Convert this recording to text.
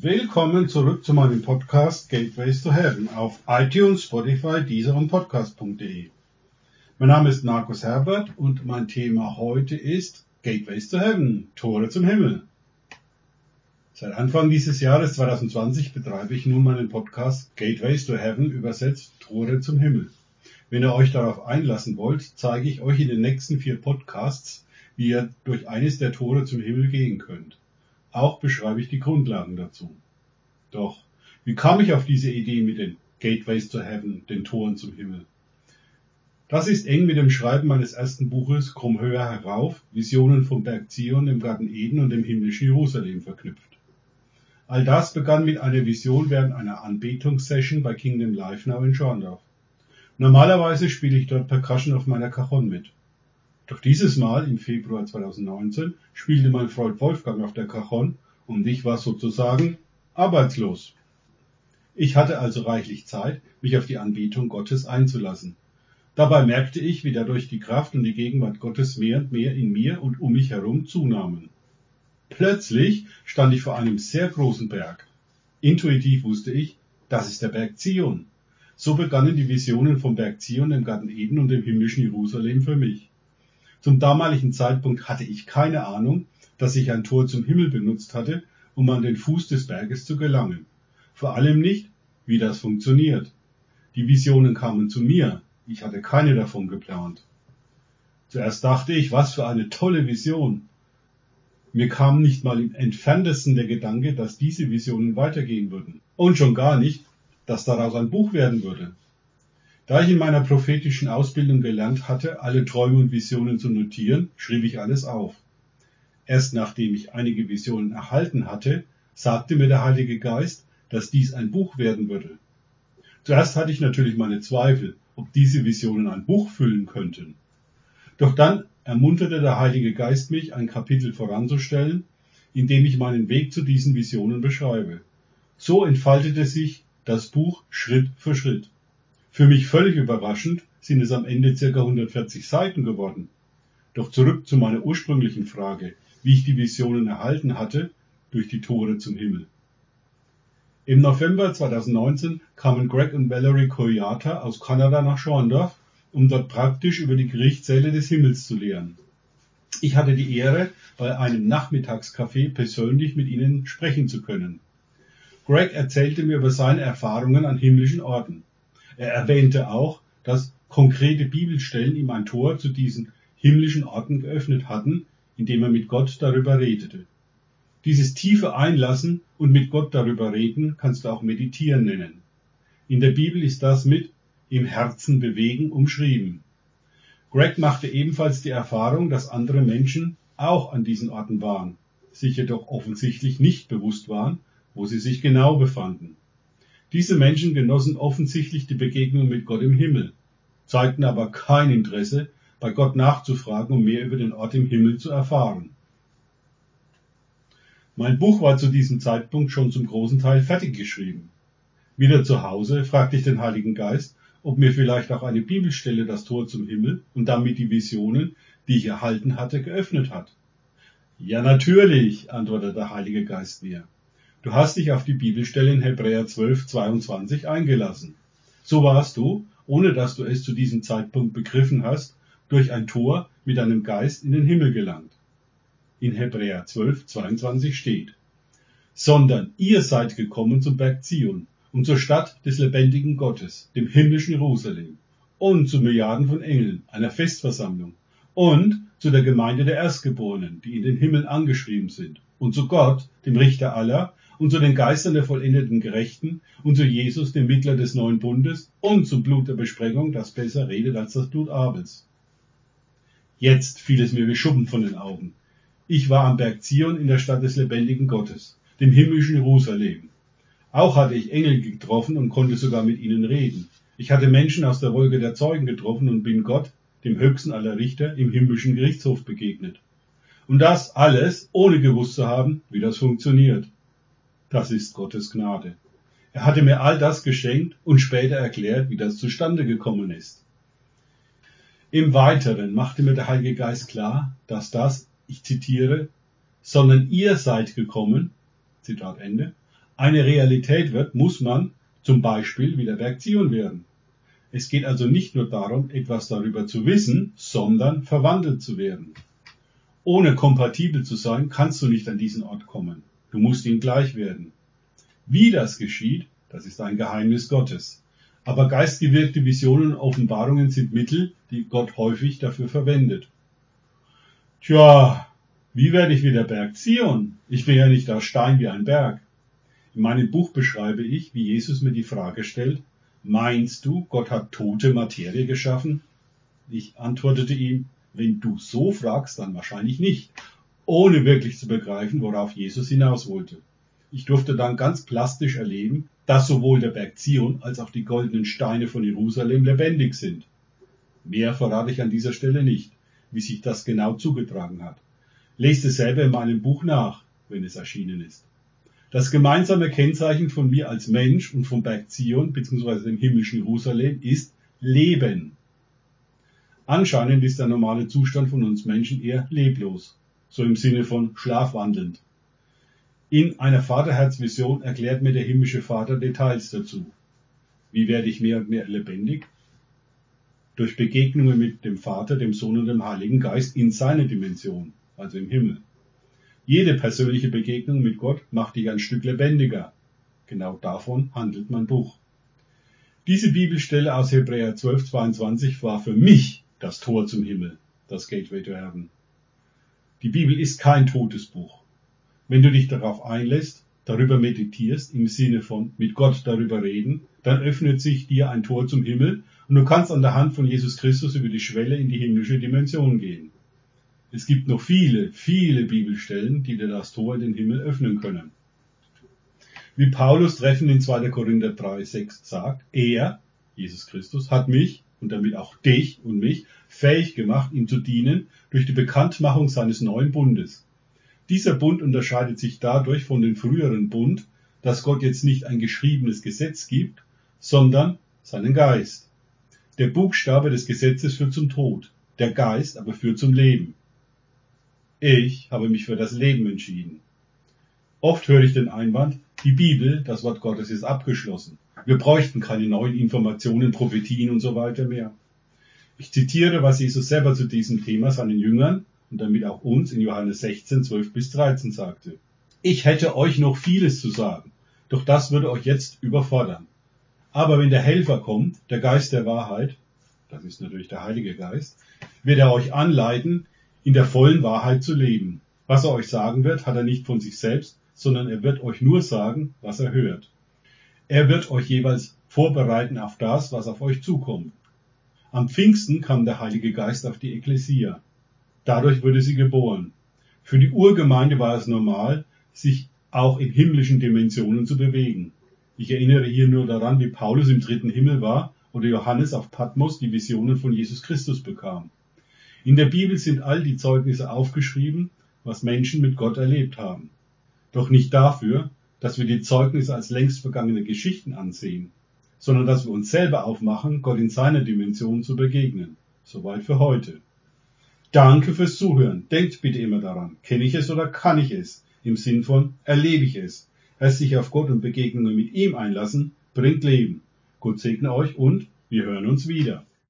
Willkommen zurück zu meinem Podcast Gateways to Heaven auf iTunes, Spotify, Deezer und Podcast.de. Mein Name ist Markus Herbert und mein Thema heute ist Gateways to Heaven, Tore zum Himmel. Seit Anfang dieses Jahres 2020 betreibe ich nun meinen Podcast Gateways to Heaven, übersetzt Tore zum Himmel. Wenn ihr euch darauf einlassen wollt, zeige ich euch in den nächsten vier Podcasts, wie ihr durch eines der Tore zum Himmel gehen könnt. Auch beschreibe ich die Grundlagen dazu. Doch, wie kam ich auf diese Idee mit den Gateways to Heaven, den Toren zum Himmel? Das ist eng mit dem Schreiben meines ersten Buches Krumm höher herauf, Visionen vom Berg Zion, dem Garten Eden und dem himmlischen Jerusalem verknüpft. All das begann mit einer Vision während einer Anbetungssession bei Kingdom Life Now in Schorndorf. Normalerweise spiele ich dort Percussion auf meiner Cajon mit. Doch dieses Mal, im Februar 2019, spielte mein Freund Wolfgang auf der Cajon und ich war sozusagen arbeitslos. Ich hatte also reichlich Zeit, mich auf die Anbetung Gottes einzulassen. Dabei merkte ich, wie dadurch die Kraft und die Gegenwart Gottes mehr und mehr in mir und um mich herum zunahmen. Plötzlich stand ich vor einem sehr großen Berg. Intuitiv wusste ich, das ist der Berg Zion. So begannen die Visionen vom Berg Zion, dem Garten Eden und dem himmlischen Jerusalem für mich. Zum damaligen Zeitpunkt hatte ich keine Ahnung, dass ich ein Tor zum Himmel benutzt hatte, um an den Fuß des Berges zu gelangen. Vor allem nicht, wie das funktioniert. Die Visionen kamen zu mir, ich hatte keine davon geplant. Zuerst dachte ich, was für eine tolle Vision. Mir kam nicht mal im entferntesten der Gedanke, dass diese Visionen weitergehen würden. Und schon gar nicht, dass daraus ein Buch werden würde. Da ich in meiner prophetischen Ausbildung gelernt hatte, alle Träume und Visionen zu notieren, schrieb ich alles auf. Erst nachdem ich einige Visionen erhalten hatte, sagte mir der Heilige Geist, dass dies ein Buch werden würde. Zuerst hatte ich natürlich meine Zweifel, ob diese Visionen ein Buch füllen könnten. Doch dann ermunterte der Heilige Geist mich, ein Kapitel voranzustellen, in dem ich meinen Weg zu diesen Visionen beschreibe. So entfaltete sich das Buch Schritt für Schritt. Für mich völlig überraschend sind es am Ende circa 140 Seiten geworden. Doch zurück zu meiner ursprünglichen Frage, wie ich die Visionen erhalten hatte, durch die Tore zum Himmel. Im November 2019 kamen Greg und Valerie Koyata aus Kanada nach Schorndorf um dort praktisch über die Gerichtssäle des Himmels zu lehren. Ich hatte die Ehre, bei einem Nachmittagscafé persönlich mit ihnen sprechen zu können. Greg erzählte mir über seine Erfahrungen an himmlischen Orten. Er erwähnte auch, dass konkrete Bibelstellen ihm ein Tor zu diesen himmlischen Orten geöffnet hatten, indem er mit Gott darüber redete. Dieses tiefe Einlassen und mit Gott darüber reden kannst du auch meditieren nennen. In der Bibel ist das mit im Herzen bewegen umschrieben. Greg machte ebenfalls die Erfahrung, dass andere Menschen auch an diesen Orten waren, sich jedoch offensichtlich nicht bewusst waren, wo sie sich genau befanden. Diese Menschen genossen offensichtlich die Begegnung mit Gott im Himmel, zeigten aber kein Interesse, bei Gott nachzufragen, um mehr über den Ort im Himmel zu erfahren. Mein Buch war zu diesem Zeitpunkt schon zum großen Teil fertig geschrieben. Wieder zu Hause fragte ich den Heiligen Geist, ob mir vielleicht auch eine Bibelstelle das Tor zum Himmel und damit die Visionen, die ich erhalten hatte, geöffnet hat. Ja, natürlich, antwortete der Heilige Geist mir. Du hast dich auf die Bibelstelle in Hebräer 12, 22 eingelassen. So warst du, ohne dass du es zu diesem Zeitpunkt begriffen hast, durch ein Tor mit deinem Geist in den Himmel gelangt. In Hebräer 12, 22 steht, sondern ihr seid gekommen zum Berg Zion und zur Stadt des lebendigen Gottes, dem himmlischen Jerusalem, und zu Milliarden von Engeln, einer Festversammlung, und zu der Gemeinde der Erstgeborenen, die in den Himmel angeschrieben sind, und zu Gott, dem Richter aller, und zu den Geistern der vollendeten Gerechten, und zu Jesus, dem Mittler des neuen Bundes, und zum Blut der Besprengung, das besser redet als das Blut Abels. Jetzt fiel es mir wie Schuppen von den Augen. Ich war am Berg Zion in der Stadt des lebendigen Gottes, dem himmlischen Jerusalem, auch hatte ich Engel getroffen und konnte sogar mit ihnen reden. Ich hatte Menschen aus der Wolke der Zeugen getroffen und bin Gott, dem höchsten aller Richter, im himmlischen Gerichtshof begegnet. Und das alles, ohne gewusst zu haben, wie das funktioniert. Das ist Gottes Gnade. Er hatte mir all das geschenkt und später erklärt, wie das zustande gekommen ist. Im Weiteren machte mir der Heilige Geist klar, dass das, ich zitiere, sondern ihr seid gekommen, Zitat Ende, eine Realität wird, muss man zum Beispiel wie der Berg Zion werden. Es geht also nicht nur darum, etwas darüber zu wissen, sondern verwandelt zu werden. Ohne kompatibel zu sein, kannst du nicht an diesen Ort kommen. Du musst ihm gleich werden. Wie das geschieht, das ist ein Geheimnis Gottes. Aber geistgewirkte Visionen und Offenbarungen sind Mittel, die Gott häufig dafür verwendet. Tja, wie werde ich wieder Berg Zion? Ich bin ja nicht aus Stein wie ein Berg. In meinem Buch beschreibe ich, wie Jesus mir die Frage stellt, meinst du, Gott hat tote Materie geschaffen? Ich antwortete ihm, wenn du so fragst, dann wahrscheinlich nicht, ohne wirklich zu begreifen, worauf Jesus hinaus wollte. Ich durfte dann ganz plastisch erleben, dass sowohl der Berg Zion als auch die goldenen Steine von Jerusalem lebendig sind. Mehr verrate ich an dieser Stelle nicht, wie sich das genau zugetragen hat. Lest es selber in meinem Buch nach, wenn es erschienen ist. Das gemeinsame Kennzeichen von mir als Mensch und vom Berg Zion bzw. dem himmlischen Jerusalem ist Leben. Anscheinend ist der normale Zustand von uns Menschen eher leblos, so im Sinne von schlafwandelnd. In einer Vaterherzvision erklärt mir der himmlische Vater Details dazu. Wie werde ich mehr und mehr lebendig? Durch Begegnungen mit dem Vater, dem Sohn und dem Heiligen Geist in seiner Dimension, also im Himmel. Jede persönliche Begegnung mit Gott macht dich ein Stück lebendiger. Genau davon handelt mein Buch. Diese Bibelstelle aus Hebräer 12,22 war für mich das Tor zum Himmel, das Gateway to Heaven. Die Bibel ist kein totes Buch. Wenn du dich darauf einlässt, darüber meditierst, im Sinne von mit Gott darüber reden, dann öffnet sich dir ein Tor zum Himmel und du kannst an der Hand von Jesus Christus über die Schwelle in die himmlische Dimension gehen. Es gibt noch viele, viele Bibelstellen, die dir das Tor in den Himmel öffnen können. Wie Paulus treffend in 2. Korinther 3, 6 sagt, er, Jesus Christus, hat mich und damit auch dich und mich fähig gemacht, ihm zu dienen durch die Bekanntmachung seines neuen Bundes. Dieser Bund unterscheidet sich dadurch von dem früheren Bund, dass Gott jetzt nicht ein geschriebenes Gesetz gibt, sondern seinen Geist. Der Buchstabe des Gesetzes führt zum Tod, der Geist aber führt zum Leben. Ich habe mich für das Leben entschieden. Oft höre ich den Einwand, die Bibel, das Wort Gottes, ist abgeschlossen. Wir bräuchten keine neuen Informationen, Prophetien und so weiter mehr. Ich zitiere, was Jesus selber zu diesem Thema seinen Jüngern und damit auch uns in Johannes 16, 12 bis 13 sagte. Ich hätte euch noch vieles zu sagen, doch das würde euch jetzt überfordern. Aber wenn der Helfer kommt, der Geist der Wahrheit, das ist natürlich der Heilige Geist, wird er euch anleiten, in der vollen Wahrheit zu leben. Was er euch sagen wird, hat er nicht von sich selbst, sondern er wird euch nur sagen, was er hört. Er wird euch jeweils vorbereiten auf das, was auf euch zukommt. Am Pfingsten kam der Heilige Geist auf die Ekklesia. Dadurch wurde sie geboren. Für die Urgemeinde war es normal, sich auch in himmlischen Dimensionen zu bewegen. Ich erinnere hier nur daran, wie Paulus im dritten Himmel war oder Johannes auf Patmos die Visionen von Jesus Christus bekam. In der Bibel sind all die Zeugnisse aufgeschrieben, was Menschen mit Gott erlebt haben. Doch nicht dafür, dass wir die Zeugnisse als längst vergangene Geschichten ansehen, sondern dass wir uns selber aufmachen, Gott in seiner Dimension zu begegnen. Soweit für heute. Danke fürs Zuhören. Denkt bitte immer daran, kenne ich es oder kann ich es? Im Sinn von erlebe ich es. Erst sich auf Gott und Begegnungen mit ihm einlassen, bringt Leben. Gott segne euch und wir hören uns wieder.